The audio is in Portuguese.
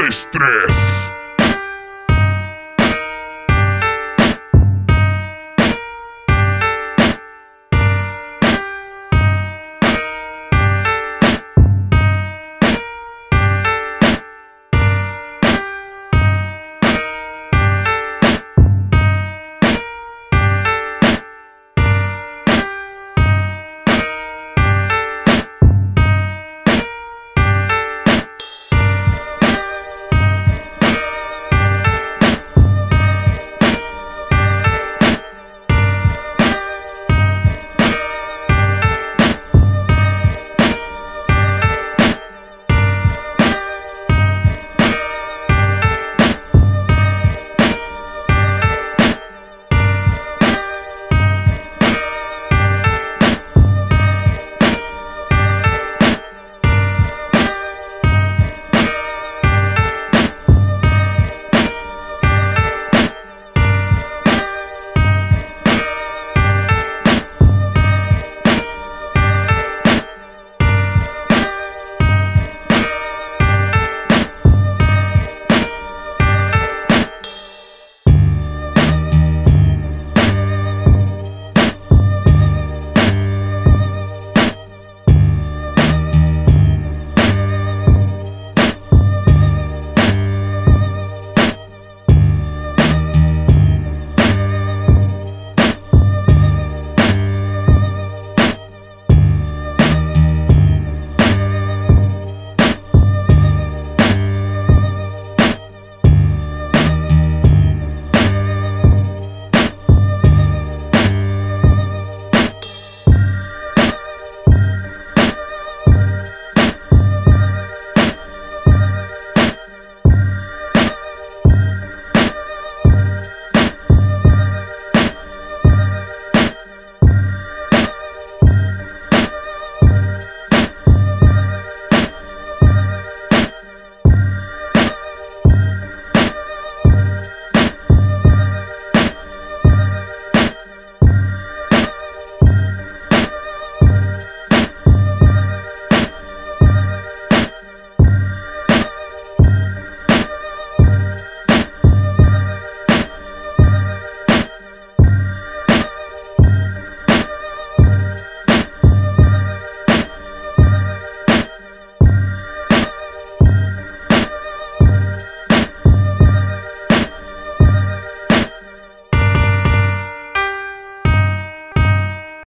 É estresse.